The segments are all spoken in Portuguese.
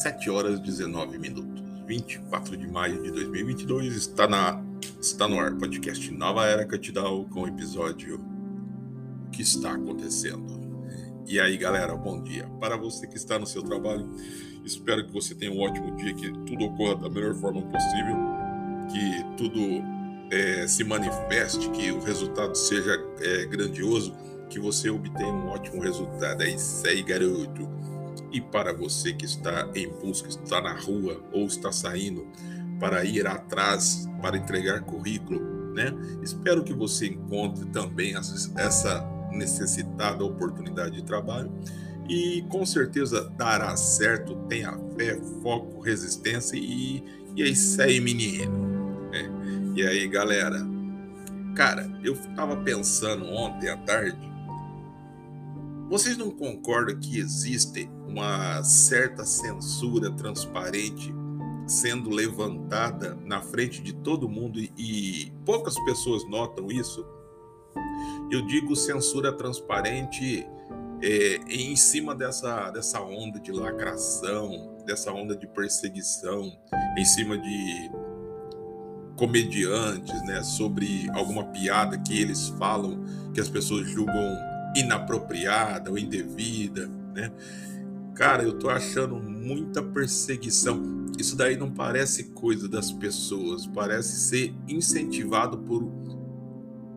7 horas e 19 minutos. 24 de maio de 2022 está na está no ar podcast Nova Era Catidal com o episódio O que está acontecendo. E aí, galera, bom dia. Para você que está no seu trabalho, espero que você tenha um ótimo dia, que tudo ocorra da melhor forma possível, que tudo é, se manifeste, que o resultado seja é, grandioso, que você obtenha um ótimo resultado. É isso aí, garoto. E para você que está em busca, está na rua ou está saindo para ir atrás, para entregar currículo, né? Espero que você encontre também essa necessitada oportunidade de trabalho e com certeza dará certo. Tenha fé, foco, resistência e, e é isso aí, menino. É. E aí, galera? Cara, eu estava pensando ontem à tarde vocês não concordam que existe uma certa censura transparente sendo levantada na frente de todo mundo e poucas pessoas notam isso? Eu digo censura transparente é, em cima dessa, dessa onda de lacração, dessa onda de perseguição, em cima de comediantes, né, sobre alguma piada que eles falam que as pessoas julgam inapropriada ou indevida, né? Cara, eu tô achando muita perseguição. Isso daí não parece coisa das pessoas, parece ser incentivado por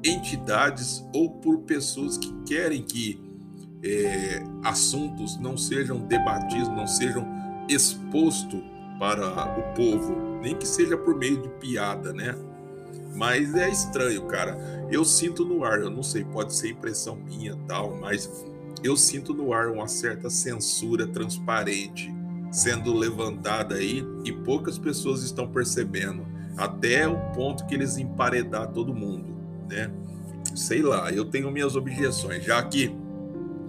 entidades ou por pessoas que querem que é, assuntos não sejam debatidos, não sejam expostos para o povo, nem que seja por meio de piada, né? Mas é estranho, cara. Eu sinto no ar, eu não sei, pode ser impressão minha tal, mas eu sinto no ar uma certa censura transparente sendo levantada aí e poucas pessoas estão percebendo, até o ponto que eles emparedar todo mundo, né? Sei lá, eu tenho minhas objeções, já que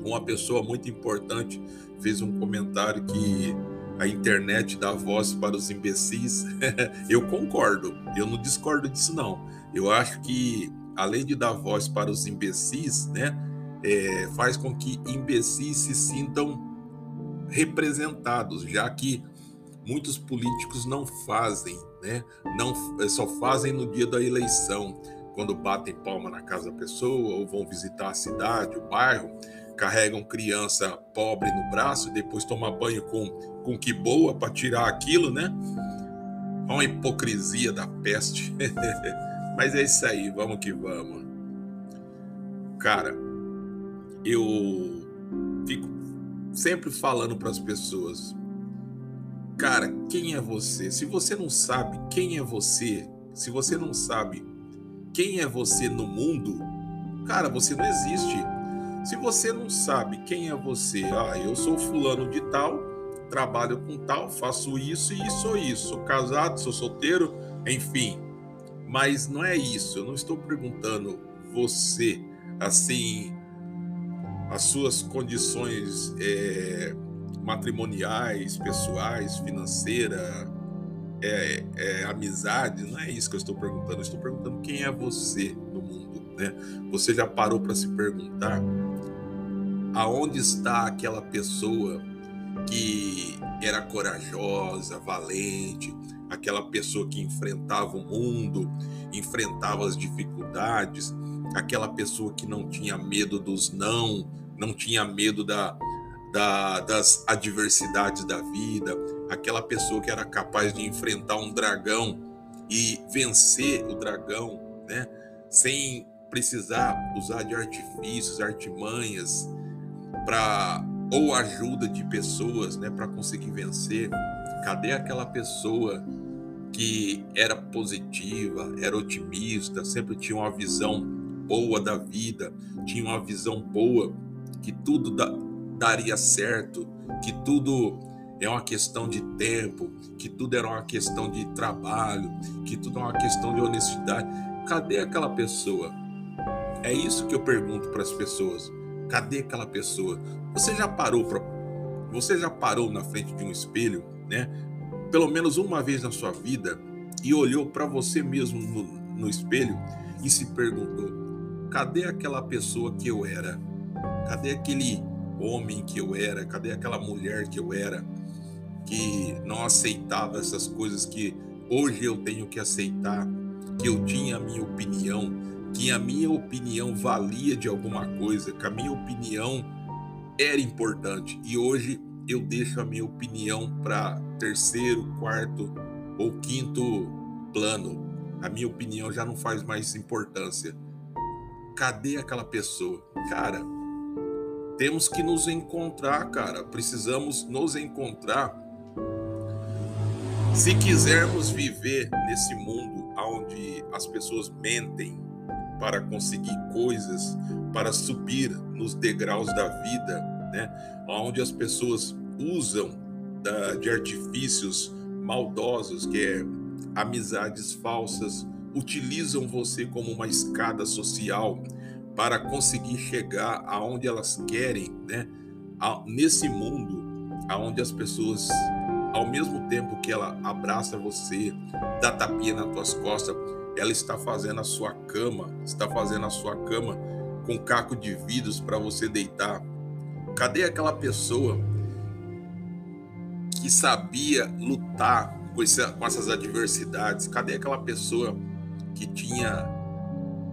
uma pessoa muito importante fez um comentário que a internet dá voz para os imbecis, eu concordo, eu não discordo disso não. Eu acho que além de dar voz para os imbecis, né, é, faz com que imbecis se sintam representados, já que muitos políticos não fazem, né, não é, só fazem no dia da eleição, quando batem palma na casa da pessoa ou vão visitar a cidade, o bairro, carregam criança pobre no braço e depois tomar banho com, com que boa para tirar aquilo, né? Uma hipocrisia da peste. Mas é isso aí, vamos que vamos. Cara, eu fico sempre falando para as pessoas, cara, quem é você? Se você não sabe quem é você, se você não sabe quem é você no mundo, cara, você não existe. Se você não sabe quem é você, ah, eu sou fulano de tal, trabalho com tal, faço isso e isso isso, sou casado, sou solteiro, enfim. Mas não é isso, eu não estou perguntando você, assim, as suas condições é, matrimoniais, pessoais, financeira, é, é, amizade, não é isso que eu estou perguntando, eu estou perguntando quem é você no mundo, né? Você já parou para se perguntar aonde está aquela pessoa que era corajosa, valente, aquela pessoa que enfrentava o mundo, enfrentava as dificuldades, aquela pessoa que não tinha medo dos não, não tinha medo da, da, das adversidades da vida, aquela pessoa que era capaz de enfrentar um dragão e vencer o dragão, né? Sem precisar usar de artifícios, artimanhas, para ou ajuda de pessoas, né, para conseguir vencer. Cadê aquela pessoa que era positiva, era otimista, sempre tinha uma visão boa da vida, tinha uma visão boa que tudo da, daria certo, que tudo é uma questão de tempo, que tudo era uma questão de trabalho, que tudo é uma questão de honestidade. Cadê aquela pessoa? É isso que eu pergunto para as pessoas. Cadê aquela pessoa? Você já parou para você já parou na frente de um espelho, né? Pelo menos uma vez na sua vida e olhou para você mesmo no, no espelho e se perguntou: cadê aquela pessoa que eu era? Cadê aquele homem que eu era? Cadê aquela mulher que eu era? que não aceitava essas coisas que hoje eu tenho que aceitar, que eu tinha a minha opinião, que a minha opinião valia de alguma coisa, que a minha opinião era importante e hoje eu deixo a minha opinião para terceiro, quarto ou quinto plano. A minha opinião já não faz mais importância. Cadê aquela pessoa? Cara, temos que nos encontrar, cara. Precisamos nos encontrar. Se quisermos viver nesse mundo onde as pessoas mentem para conseguir coisas, para subir nos degraus da vida, né? Onde as pessoas usam da, de artifícios maldosos, que é amizades falsas, utilizam você como uma escada social para conseguir chegar aonde elas querem, né? Nesse mundo aonde as pessoas ao mesmo tempo que ela abraça você, dá tapinha nas tuas costas, ela está fazendo a sua cama, está fazendo a sua cama com caco de vidros para você deitar. Cadê aquela pessoa que sabia lutar com, com essas adversidades? Cadê aquela pessoa que tinha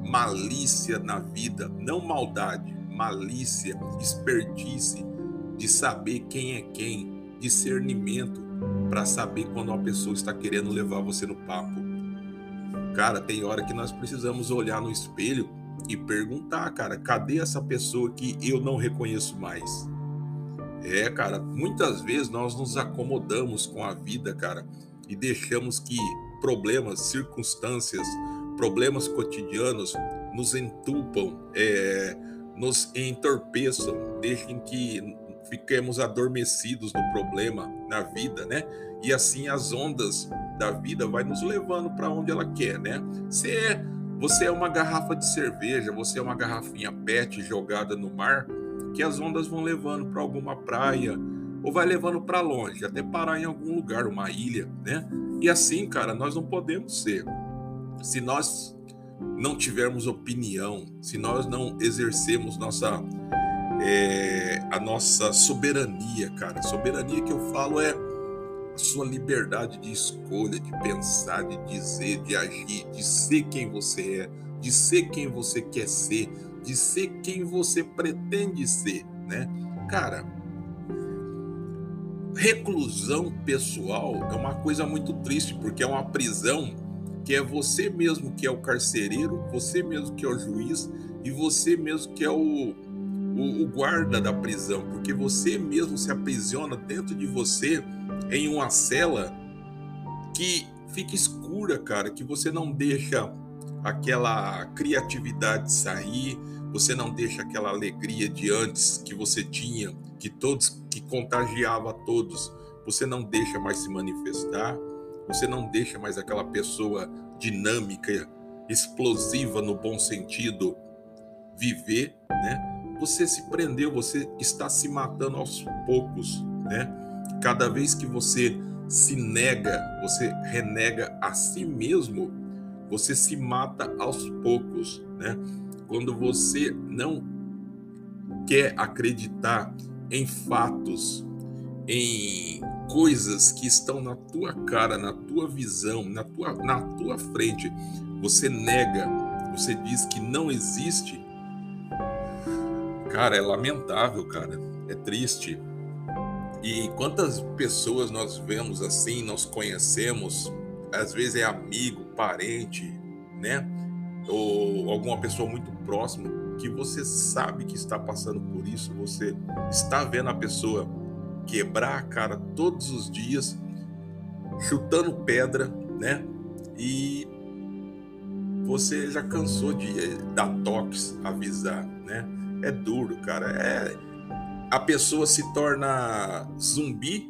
malícia na vida, não maldade, malícia, expertise de saber quem é quem, discernimento para saber quando uma pessoa está querendo levar você no papo. Cara, tem hora que nós precisamos olhar no espelho e perguntar, cara, cadê essa pessoa que eu não reconheço mais? É, cara, muitas vezes nós nos acomodamos com a vida, cara, e deixamos que problemas, circunstâncias, problemas cotidianos nos entupam, é, nos entorpeçam, deixem que fiquemos adormecidos no problema, na vida, né? E assim as ondas da vida vai nos levando para onde ela quer, né? Se é, você é uma garrafa de cerveja, você é uma garrafinha PET jogada no mar, que as ondas vão levando para alguma praia ou vai levando para longe, até parar em algum lugar, uma ilha, né? E assim, cara, nós não podemos ser se nós não tivermos opinião, se nós não exercemos nossa é, a nossa soberania, cara, soberania que eu falo é a sua liberdade de escolha, de pensar, de dizer, de agir, de ser quem você é, de ser quem você quer ser, de ser quem você pretende ser, né? Cara, reclusão pessoal é uma coisa muito triste, porque é uma prisão que é você mesmo que é o carcereiro, você mesmo que é o juiz e você mesmo que é o, o, o guarda da prisão, porque você mesmo se aprisiona dentro de você em uma cela que fica escura, cara, que você não deixa aquela criatividade sair, você não deixa aquela alegria de antes que você tinha, que todos que contagiava a todos, você não deixa mais se manifestar você não deixa mais aquela pessoa dinâmica, explosiva no bom sentido viver, né? Você se prendeu, você está se matando aos poucos, né? Cada vez que você se nega, você renega a si mesmo, você se mata aos poucos, né? Quando você não quer acreditar em fatos, em coisas que estão na tua cara, na tua visão, na tua, na tua frente, você nega, você diz que não existe, cara, é lamentável, cara, é triste. E quantas pessoas nós vemos assim, nós conhecemos, às vezes é amigo, parente, né? Ou alguma pessoa muito próxima que você sabe que está passando por isso, você está vendo a pessoa quebrar a cara todos os dias, chutando pedra, né? E você já cansou de dar toques, avisar, né? É duro, cara. É a pessoa se torna zumbi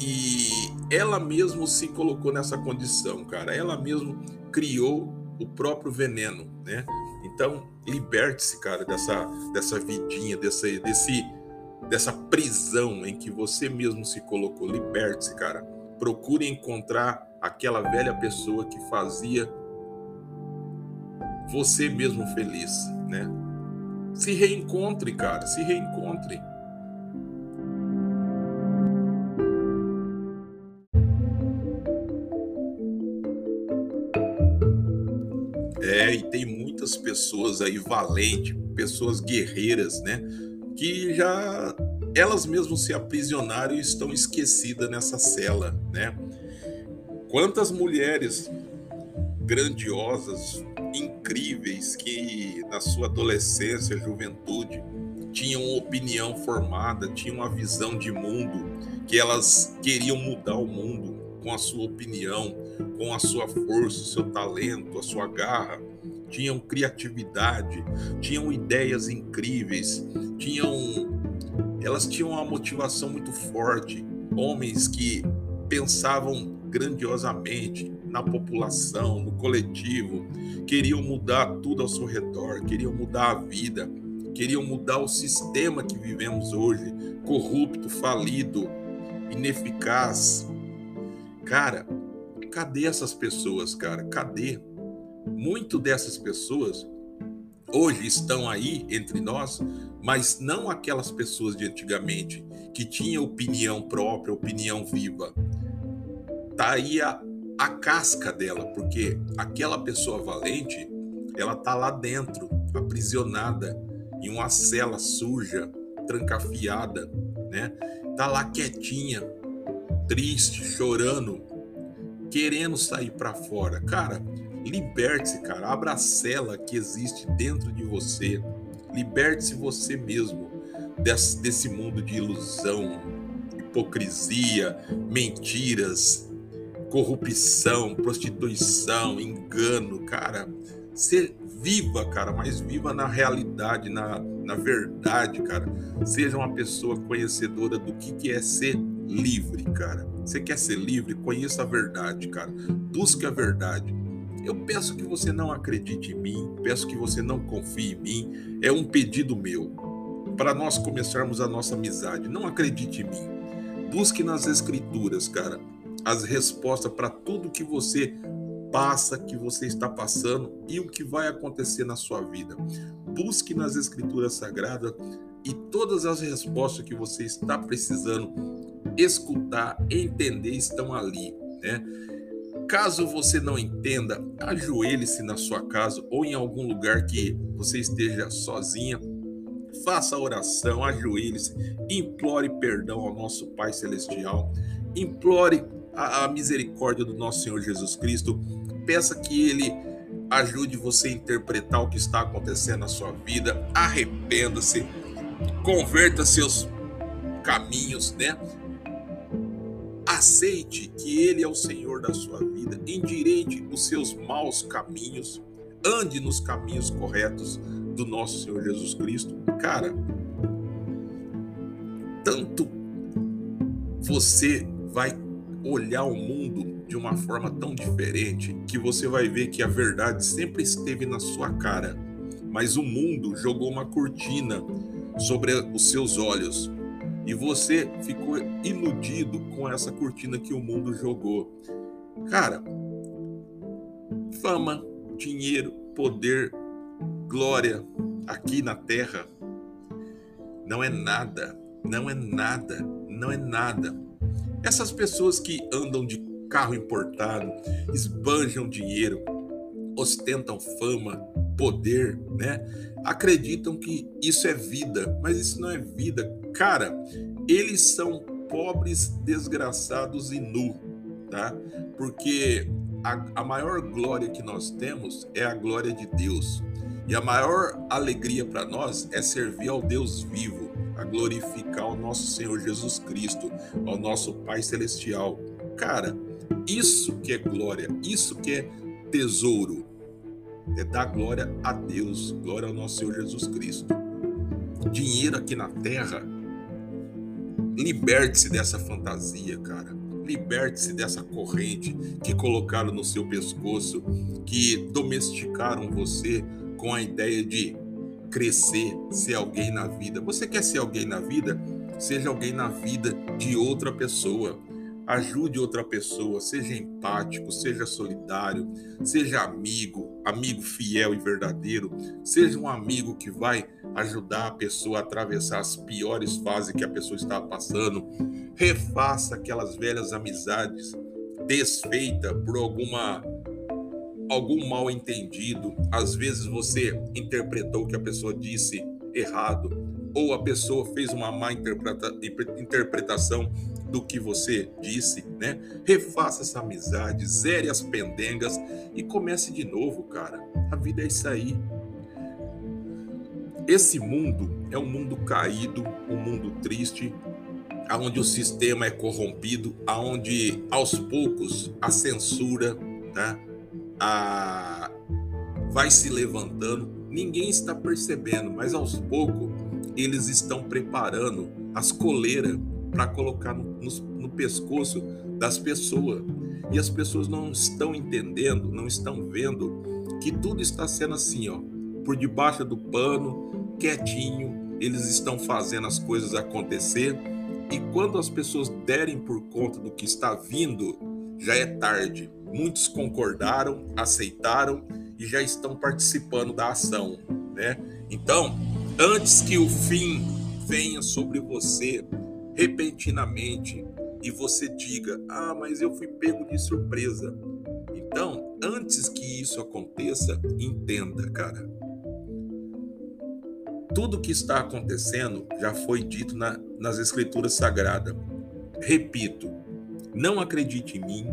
e ela mesmo se colocou nessa condição, cara. Ela mesmo criou o próprio veneno, né? Então, liberte-se, cara, dessa, dessa vidinha, desse, desse dessa prisão em que você mesmo se colocou. Liberte-se, cara. Procure encontrar aquela velha pessoa que fazia você mesmo feliz, né? Se reencontre, cara, se reencontre. É, e tem muitas pessoas aí valentes, pessoas guerreiras, né? Que já elas mesmas se aprisionaram e estão esquecidas nessa cela, né? Quantas mulheres grandiosas, incríveis, que na sua adolescência, juventude, tinham opinião formada, tinham uma visão de mundo, que elas queriam mudar o mundo com a sua opinião, com a sua força, o seu talento, a sua garra, tinham criatividade, tinham ideias incríveis, tinham elas tinham uma motivação muito forte, homens que pensavam grandiosamente na população, no coletivo, queriam mudar tudo ao seu redor, queriam mudar a vida, queriam mudar o sistema que vivemos hoje, corrupto, falido, ineficaz. Cara, cadê essas pessoas, cara? Cadê? Muito dessas pessoas hoje estão aí entre nós, mas não aquelas pessoas de antigamente que tinham opinião própria, opinião viva. Tá aí a, a casca dela, porque aquela pessoa valente, ela tá lá dentro, aprisionada em uma cela suja, trancafiada, né? Tá lá quietinha, triste, chorando, querendo sair para fora. Cara, liberte-se, cara. Abra a cela que existe dentro de você. Liberte-se você mesmo desse, desse mundo de ilusão, hipocrisia, mentiras, corrupção, prostituição, engano, cara. Ser viva, cara, mas viva na realidade, na, na verdade, cara. Seja uma pessoa conhecedora do que, que é ser livre, cara. Você quer ser livre? Conheça a verdade, cara. Busque a verdade. Eu peço que você não acredite em mim, peço que você não confie em mim. É um pedido meu para nós começarmos a nossa amizade. Não acredite em mim. Busque nas escrituras, cara, as respostas para tudo que você passa, que você está passando e o que vai acontecer na sua vida. Busque nas escrituras sagradas e todas as respostas que você está precisando escutar, entender estão ali, né? Caso você não entenda, ajoelhe-se na sua casa ou em algum lugar que você esteja sozinha. Faça a oração, ajoelhe-se, implore perdão ao nosso Pai Celestial, implore a, a misericórdia do nosso Senhor Jesus Cristo, peça que Ele ajude você a interpretar o que está acontecendo na sua vida, arrependa-se, converta seus caminhos, né? Aceite que Ele é o Senhor da sua vida, endireite os seus maus caminhos, ande nos caminhos corretos do nosso Senhor Jesus Cristo. Cara, tanto você vai olhar o mundo de uma forma tão diferente que você vai ver que a verdade sempre esteve na sua cara, mas o mundo jogou uma cortina sobre os seus olhos e você ficou iludido com essa cortina que o mundo jogou. Cara, fama, dinheiro, poder, glória aqui na terra não é nada, não é nada, não é nada. Essas pessoas que andam de carro importado, esbanjam dinheiro, ostentam fama, poder, né? Acreditam que isso é vida, mas isso não é vida. Cara, eles são pobres, desgraçados e nu, tá? Porque a, a maior glória que nós temos é a glória de Deus. E a maior alegria para nós é servir ao Deus vivo, a glorificar o nosso Senhor Jesus Cristo, ao nosso Pai Celestial. Cara, isso que é glória, isso que é tesouro, é dar glória a Deus, glória ao nosso Senhor Jesus Cristo. Dinheiro aqui na terra, liberte-se dessa fantasia, cara. Liberte-se dessa corrente que colocaram no seu pescoço, que domesticaram você com a ideia de crescer, ser alguém na vida. Você quer ser alguém na vida? Seja alguém na vida de outra pessoa ajude outra pessoa, seja empático, seja solidário, seja amigo, amigo fiel e verdadeiro, seja um amigo que vai ajudar a pessoa a atravessar as piores fases que a pessoa está passando. Refaça aquelas velhas amizades desfeitas por alguma algum mal entendido, às vezes você interpretou o que a pessoa disse errado, ou a pessoa fez uma má interpreta interpretação do que você disse, né? Refaça essa amizade, zere as pendengas e comece de novo, cara. A vida é isso aí. Esse mundo é um mundo caído, um mundo triste, aonde o sistema é corrompido, aonde aos poucos a censura, tá? A vai se levantando. Ninguém está percebendo, mas aos poucos eles estão preparando as coleiras para colocar no, no, no pescoço das pessoas. E as pessoas não estão entendendo, não estão vendo que tudo está sendo assim, ó, por debaixo do pano, quietinho, eles estão fazendo as coisas acontecer. E quando as pessoas derem por conta do que está vindo, já é tarde. Muitos concordaram, aceitaram e já estão participando da ação, né? Então, antes que o fim venha sobre você, repentinamente e você diga: Ah, mas eu fui pego de surpresa. Então, antes que isso aconteça, entenda, cara. Tudo que está acontecendo já foi dito na, nas Escrituras Sagradas. Repito, não acredite em mim,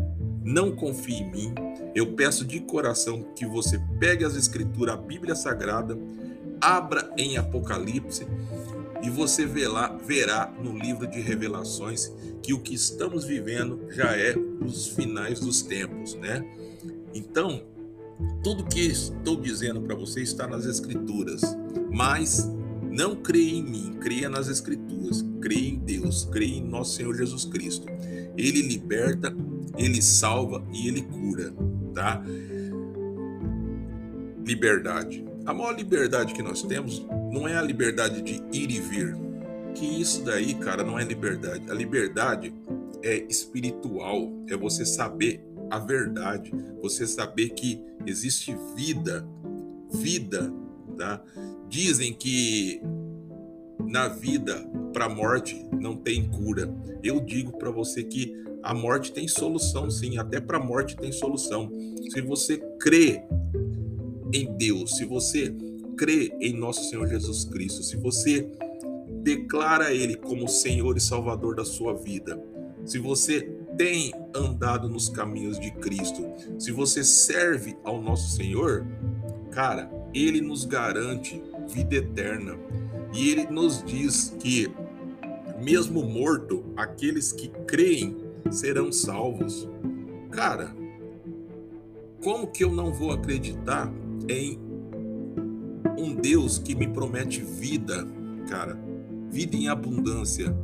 não confie em mim. Eu peço de coração que você pegue as Escrituras, a Bíblia Sagrada, abra em Apocalipse e você verá, verá no livro de Revelações que o que estamos vivendo já é os finais dos tempos, né? Então, tudo que estou dizendo para você está nas Escrituras, mas não creia em mim, creia nas Escrituras, creia em Deus, creia em nosso Senhor Jesus Cristo. Ele liberta, ele salva e ele cura, tá? Liberdade. A maior liberdade que nós temos não é a liberdade de ir e vir. Que isso daí, cara, não é liberdade. A liberdade é espiritual, é você saber a verdade, você saber que existe vida, vida, tá? Dizem que na vida para a morte não tem cura. Eu digo para você que a morte tem solução, sim, até para a morte tem solução. Se você crê em Deus, se você crê em nosso Senhor Jesus Cristo, se você declara Ele como Senhor e Salvador da sua vida, se você tem andado nos caminhos de Cristo, se você serve ao nosso Senhor, cara, Ele nos garante vida eterna. E Ele nos diz que, mesmo morto, aqueles que creem serão salvos. Cara, como que eu não vou acreditar em um Deus que me promete vida, cara, vida em abundância.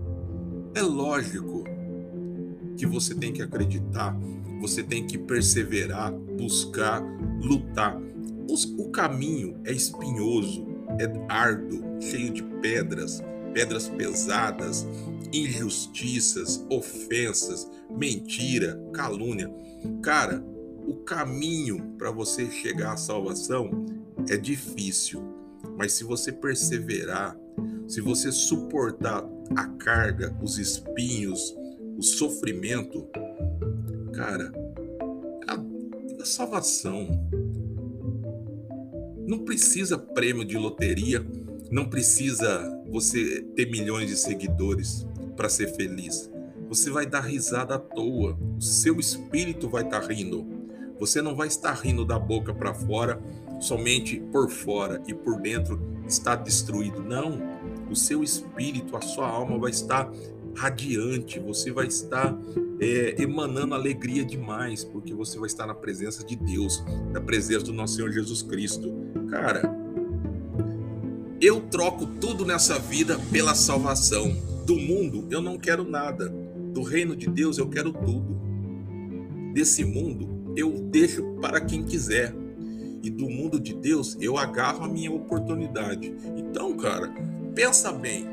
É lógico que você tem que acreditar, você tem que perseverar, buscar, lutar. O caminho é espinhoso, é árduo, cheio de pedras, pedras pesadas, injustiças, ofensas, mentira, calúnia. Cara, o caminho para você chegar à salvação é difícil, mas se você perseverar, se você suportar a carga, os espinhos, o sofrimento, cara, a, a salvação não precisa prêmio de loteria, não precisa você ter milhões de seguidores para ser feliz. Você vai dar risada à toa, o seu espírito vai estar tá rindo. Você não vai estar rindo da boca para fora, somente por fora e por dentro está destruído. Não, o seu espírito, a sua alma vai estar radiante, você vai estar é, emanando alegria demais, porque você vai estar na presença de Deus, na presença do nosso Senhor Jesus Cristo. Cara, eu troco tudo nessa vida pela salvação. Do mundo eu não quero nada, do reino de Deus eu quero tudo. Desse mundo eu deixo para quem quiser e do mundo de Deus, eu agarro a minha oportunidade. Então, cara, pensa bem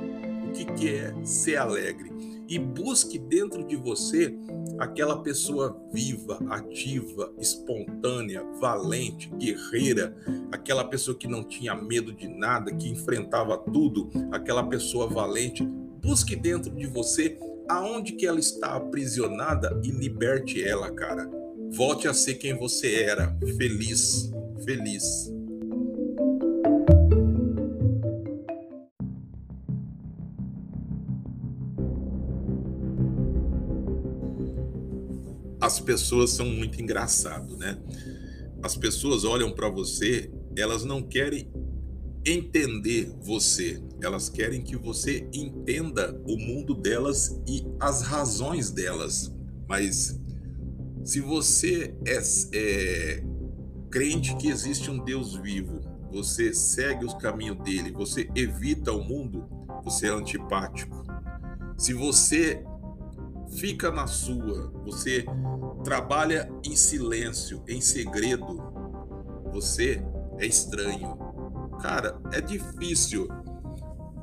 o que, é ser alegre e busque dentro de você aquela pessoa viva, ativa, espontânea, valente, guerreira, aquela pessoa que não tinha medo de nada, que enfrentava tudo, aquela pessoa valente. Busque dentro de você aonde que ela está aprisionada e liberte ela, cara. Volte a ser quem você era, feliz, feliz. As pessoas são muito engraçado, né? As pessoas olham para você, elas não querem entender você, elas querem que você entenda o mundo delas e as razões delas. Mas se você é, é crente que existe um Deus vivo, você segue os caminhos dele, você evita o mundo, você é antipático. Se você fica na sua, você trabalha em silêncio, em segredo, você é estranho. Cara, é difícil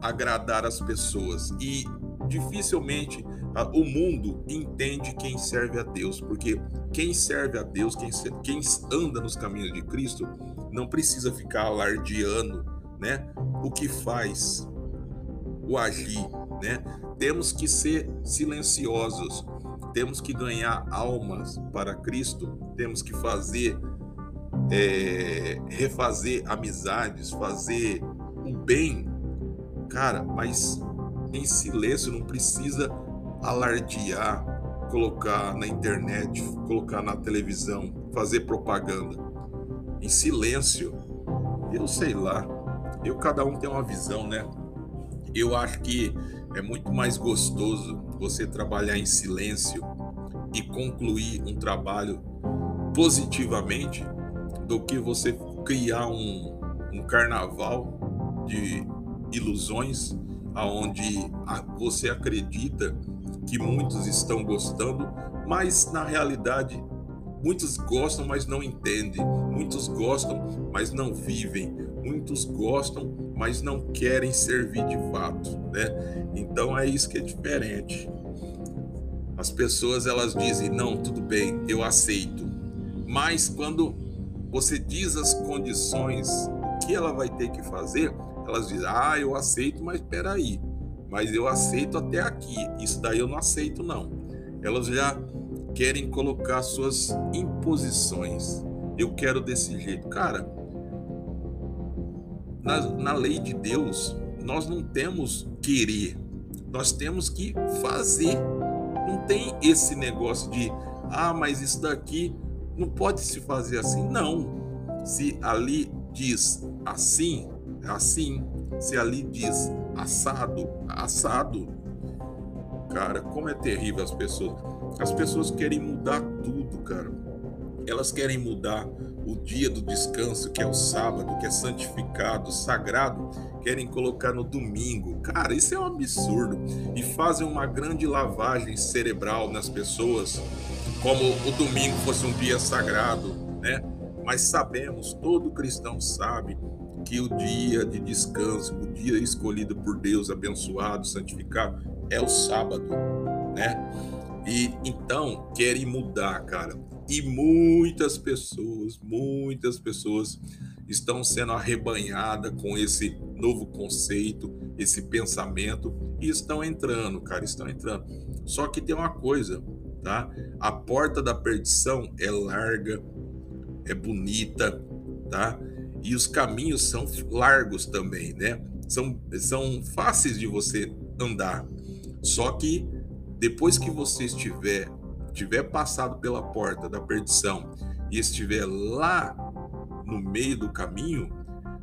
agradar as pessoas e dificilmente o mundo entende quem serve a Deus, porque quem serve a Deus, quem, quem anda nos caminhos de Cristo, não precisa ficar alardeando, né? O que faz, o agir, né? Temos que ser silenciosos, temos que ganhar almas para Cristo, temos que fazer, é, refazer amizades, fazer o bem, cara, mas em silêncio, não precisa alardear, colocar na internet, colocar na televisão, fazer propaganda. Em silêncio. Eu sei lá. Eu cada um tem uma visão, né? Eu acho que é muito mais gostoso você trabalhar em silêncio e concluir um trabalho positivamente do que você criar um, um carnaval de ilusões aonde você acredita que muitos estão gostando, mas na realidade muitos gostam, mas não entendem, muitos gostam, mas não vivem, muitos gostam, mas não querem servir de fato, né? Então é isso que é diferente. As pessoas elas dizem: "Não, tudo bem, eu aceito". Mas quando você diz as condições, o que ela vai ter que fazer, elas dizem, ah, eu aceito, mas espera aí, mas eu aceito até aqui, isso daí eu não aceito não. Elas já querem colocar suas imposições. Eu quero desse jeito. Cara, na, na lei de Deus, nós não temos querer, nós temos que fazer. Não tem esse negócio de, ah, mas isso daqui não pode se fazer assim. Não. Se ali diz assim, assim. Se ali diz assado, assado. Cara, como é terrível as pessoas. As pessoas querem mudar tudo, cara. Elas querem mudar o dia do descanso, que é o sábado, que é santificado, sagrado, querem colocar no domingo. Cara, isso é um absurdo. E fazem uma grande lavagem cerebral nas pessoas, como o domingo fosse um dia sagrado, né? Mas sabemos, todo cristão sabe que o dia de descanso, o dia escolhido por Deus, abençoado, santificado, é o sábado, né? E então querem mudar, cara. E muitas pessoas, muitas pessoas estão sendo arrebanhadas com esse novo conceito, esse pensamento e estão entrando, cara, estão entrando. Só que tem uma coisa, tá? A porta da perdição é larga, é bonita, tá? e os caminhos são largos também, né? São, são fáceis de você andar. Só que depois que você estiver tiver passado pela porta da perdição e estiver lá no meio do caminho,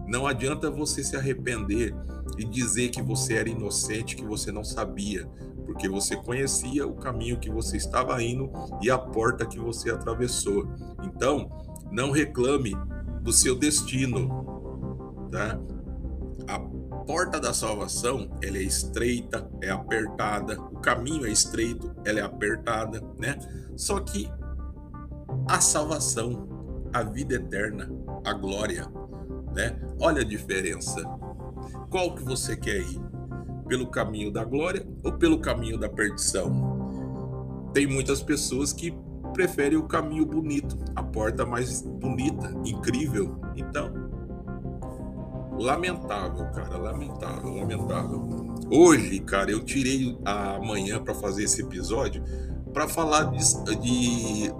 não adianta você se arrepender e dizer que você era inocente, que você não sabia, porque você conhecia o caminho que você estava indo e a porta que você atravessou. Então, não reclame do seu destino, tá? A porta da salvação, ela é estreita, é apertada, o caminho é estreito, ela é apertada, né? Só que a salvação, a vida eterna, a glória, né? Olha a diferença. Qual que você quer ir? Pelo caminho da glória ou pelo caminho da perdição? Tem muitas pessoas que prefere o caminho bonito, a porta mais bonita, incrível. Então, lamentável, cara, lamentável, lamentável. Hoje, cara, eu tirei a manhã para fazer esse episódio para falar de, de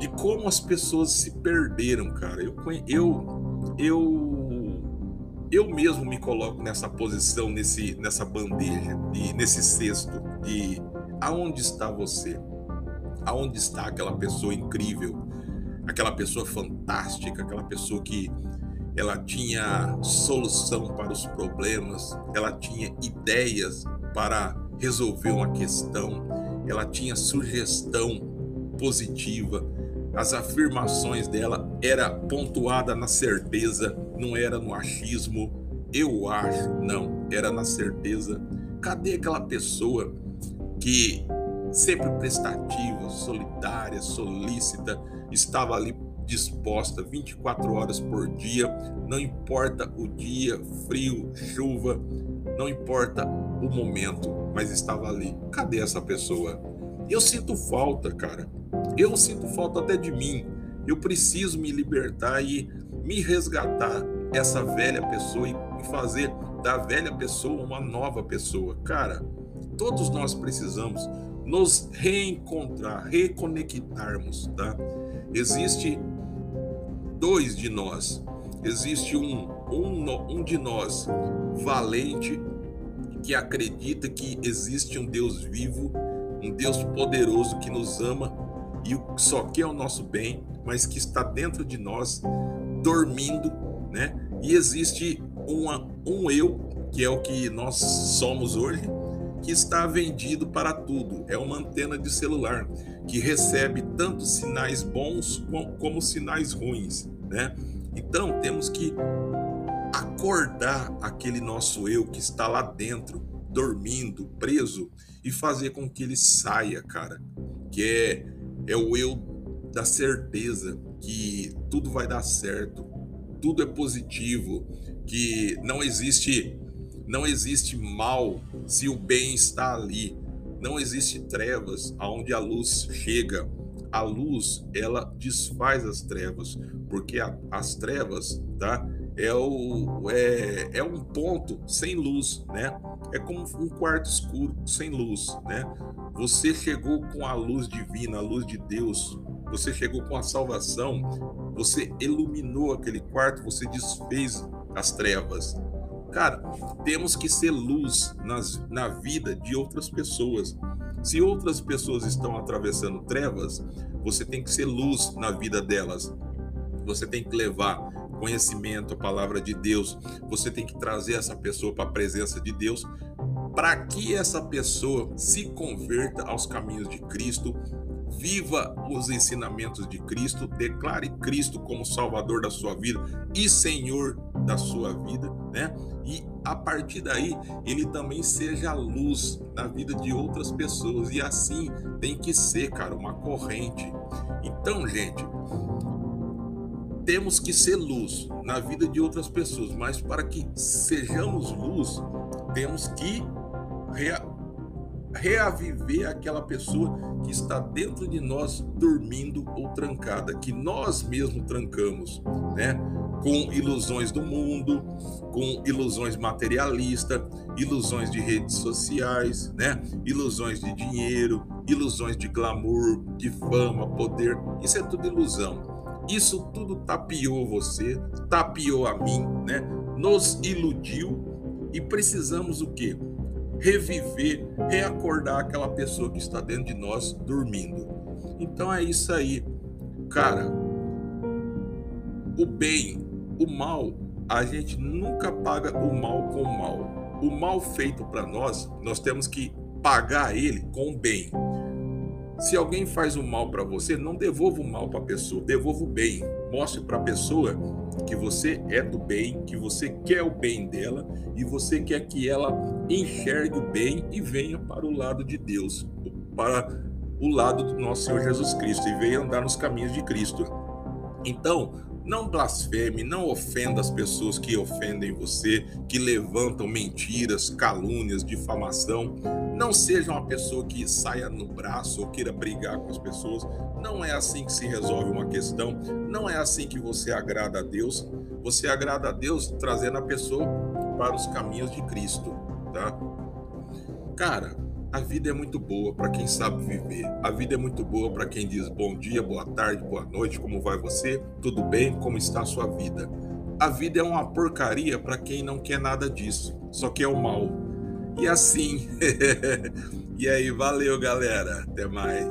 de como as pessoas se perderam, cara. Eu, eu, eu, eu mesmo me coloco nessa posição, nesse, nessa bandeja, de, nesse cesto de aonde está você? Aonde está aquela pessoa incrível, aquela pessoa fantástica, aquela pessoa que ela tinha solução para os problemas, ela tinha ideias para resolver uma questão, ela tinha sugestão positiva, as afirmações dela era pontuada na certeza, não era no achismo. Eu acho, não, era na certeza. Cadê aquela pessoa que sempre prestativa, solidária, solícita, estava ali disposta 24 horas por dia, não importa o dia, frio, chuva, não importa o momento, mas estava ali. Cadê essa pessoa? Eu sinto falta, cara. Eu sinto falta até de mim. Eu preciso me libertar e me resgatar essa velha pessoa e fazer da velha pessoa uma nova pessoa. Cara, todos nós precisamos nos reencontrar, reconectarmos, tá? Existe dois de nós. Existe um, um, um de nós valente que acredita que existe um Deus vivo, um Deus poderoso que nos ama e só quer o nosso bem, mas que está dentro de nós, dormindo, né? E existe uma, um eu, que é o que nós somos hoje, que está vendido para tudo. É uma antena de celular que recebe tanto sinais bons como sinais ruins, né? Então temos que acordar aquele nosso eu que está lá dentro, dormindo, preso e fazer com que ele saia, cara. Que é é o eu da certeza que tudo vai dar certo, tudo é positivo, que não existe não existe mal se o bem está ali. Não existe trevas aonde a luz chega. A luz, ela desfaz as trevas, porque a, as trevas, tá? É, o, é, é um ponto sem luz, né? É como um quarto escuro sem luz, né? Você chegou com a luz divina, a luz de Deus. Você chegou com a salvação. Você iluminou aquele quarto, você desfez as trevas. Cara, temos que ser luz nas, na vida de outras pessoas. Se outras pessoas estão atravessando trevas, você tem que ser luz na vida delas. Você tem que levar conhecimento, a palavra de Deus. Você tem que trazer essa pessoa para a presença de Deus, para que essa pessoa se converta aos caminhos de Cristo, viva os ensinamentos de Cristo, declare Cristo como Salvador da sua vida e Senhor da sua vida, né? E a partir daí ele também seja luz na vida de outras pessoas e assim tem que ser, cara, uma corrente. Então, gente, temos que ser luz na vida de outras pessoas, mas para que sejamos luz, temos que rea reaviver aquela pessoa que está dentro de nós dormindo ou trancada, que nós mesmos trancamos, né? Com ilusões do mundo, com ilusões materialistas, ilusões de redes sociais, né? Ilusões de dinheiro, ilusões de glamour, de fama, poder. Isso é tudo ilusão. Isso tudo tapiou você, tapiou a mim, né? Nos iludiu e precisamos o quê? reviver, reacordar aquela pessoa que está dentro de nós dormindo. Então é isso aí. Cara, o bem, o mal, a gente nunca paga o mal com o mal. O mal feito para nós, nós temos que pagar ele com o bem. Se alguém faz o mal para você, não devolva o mal para a pessoa, devolva o bem. Mostre para a pessoa que você é do bem, que você quer o bem dela e você quer que ela enxergue o bem e venha para o lado de Deus, para o lado do nosso Senhor Jesus Cristo e venha andar nos caminhos de Cristo. Então, não blasfeme, não ofenda as pessoas que ofendem você, que levantam mentiras, calúnias, difamação. Não seja uma pessoa que saia no braço ou queira brigar com as pessoas. Não é assim que se resolve uma questão. Não é assim que você agrada a Deus. Você agrada a Deus trazendo a pessoa para os caminhos de Cristo, tá? Cara, A vida é muito boa para quem sabe viver. A vida é muito boa para quem diz bom dia, boa tarde, boa noite, como vai você? Tudo bem? Como está a sua vida? A vida é uma porcaria para quem não quer nada disso, só quer o mal. E assim. e aí, valeu, galera. Até mais.